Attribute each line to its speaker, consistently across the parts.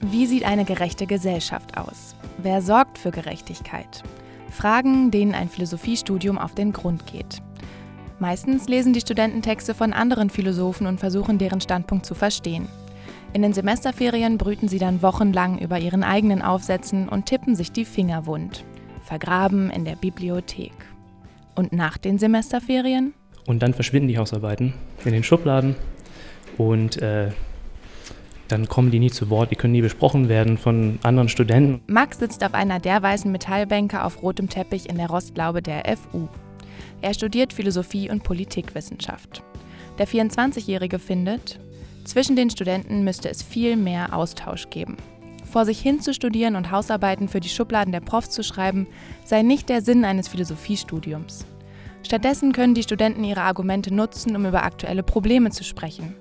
Speaker 1: Wie sieht eine gerechte Gesellschaft aus? Wer sorgt für Gerechtigkeit? Fragen, denen ein Philosophiestudium auf den Grund geht. Meistens lesen die Studenten Texte von anderen Philosophen und versuchen deren Standpunkt zu verstehen. In den Semesterferien brüten sie dann wochenlang über ihren eigenen Aufsätzen und tippen sich die Finger wund, vergraben in der Bibliothek. Und nach den Semesterferien?
Speaker 2: Und dann verschwinden die Hausarbeiten in den Schubladen und äh, dann kommen die nie zu Wort, die können nie besprochen werden von anderen Studenten.
Speaker 1: Max sitzt auf einer der weißen Metallbänke auf rotem Teppich in der Rostlaube der FU. Er studiert Philosophie und Politikwissenschaft. Der 24-Jährige findet, zwischen den Studenten müsste es viel mehr Austausch geben. Vor sich hin zu studieren und Hausarbeiten für die Schubladen der Profs zu schreiben, sei nicht der Sinn eines Philosophiestudiums. Stattdessen können die Studenten ihre Argumente nutzen, um über aktuelle Probleme zu sprechen.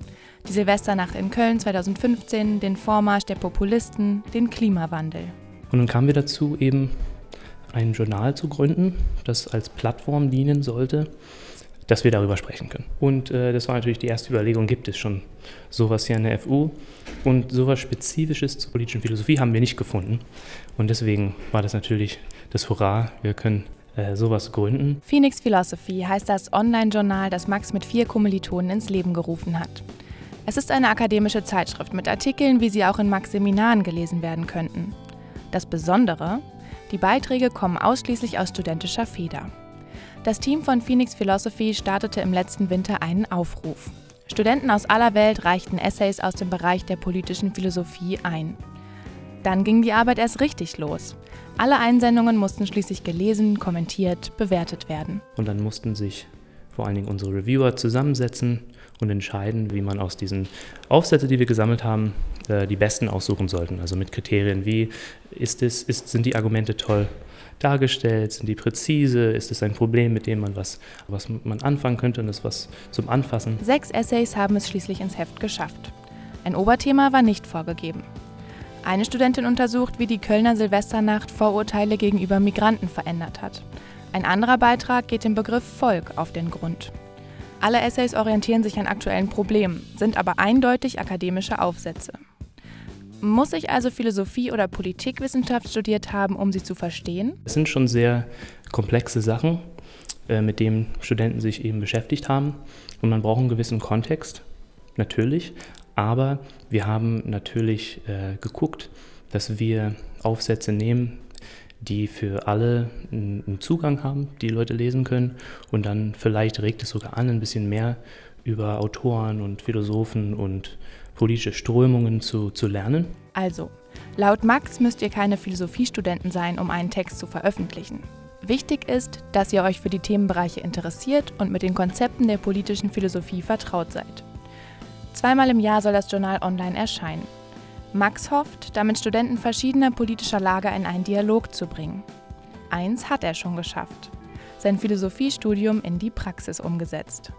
Speaker 1: Die Silvesternacht in Köln 2015, den Vormarsch der Populisten, den Klimawandel.
Speaker 2: Und dann kamen wir dazu, eben ein Journal zu gründen, das als Plattform dienen sollte, dass wir darüber sprechen können. Und äh, das war natürlich die erste Überlegung, gibt es schon sowas hier an der FU? Und sowas Spezifisches zur politischen Philosophie haben wir nicht gefunden. Und deswegen war das natürlich das Hurra, wir können äh, sowas gründen.
Speaker 1: Phoenix Philosophy heißt das Online-Journal, das Max mit vier Kommilitonen ins Leben gerufen hat. Es ist eine akademische Zeitschrift mit Artikeln, wie sie auch in Max Seminaren gelesen werden könnten. Das Besondere, die Beiträge kommen ausschließlich aus studentischer Feder. Das Team von Phoenix Philosophy startete im letzten Winter einen Aufruf. Studenten aus aller Welt reichten Essays aus dem Bereich der politischen Philosophie ein. Dann ging die Arbeit erst richtig los. Alle Einsendungen mussten schließlich gelesen, kommentiert, bewertet werden.
Speaker 2: Und dann mussten sich vor allen Dingen unsere Reviewer zusammensetzen und entscheiden, wie man aus diesen Aufsätzen, die wir gesammelt haben, äh, die besten aussuchen sollten. Also mit Kriterien wie, ist es, ist, sind die Argumente toll dargestellt, sind die präzise, ist es ein Problem, mit dem man was, was man anfangen könnte und ist was zum Anfassen.
Speaker 1: Sechs Essays haben es schließlich ins Heft geschafft. Ein Oberthema war nicht vorgegeben. Eine Studentin untersucht, wie die Kölner Silvesternacht Vorurteile gegenüber Migranten verändert hat. Ein anderer Beitrag geht dem Begriff Volk auf den Grund. Alle Essays orientieren sich an aktuellen Problemen, sind aber eindeutig akademische Aufsätze. Muss ich also Philosophie oder Politikwissenschaft studiert haben, um sie zu verstehen?
Speaker 2: Es sind schon sehr komplexe Sachen, äh, mit denen Studenten sich eben beschäftigt haben. Und man braucht einen gewissen Kontext, natürlich. Aber wir haben natürlich äh, geguckt, dass wir Aufsätze nehmen, die für alle einen Zugang haben, die Leute lesen können. Und dann vielleicht regt es sogar an, ein bisschen mehr über Autoren und Philosophen und politische Strömungen zu, zu lernen.
Speaker 1: Also, laut Max müsst ihr keine Philosophiestudenten sein, um einen Text zu veröffentlichen. Wichtig ist, dass ihr euch für die Themenbereiche interessiert und mit den Konzepten der politischen Philosophie vertraut seid. Zweimal im Jahr soll das Journal online erscheinen. Max hofft, damit Studenten verschiedener politischer Lager in einen Dialog zu bringen. Eins hat er schon geschafft. Sein Philosophiestudium in die Praxis umgesetzt.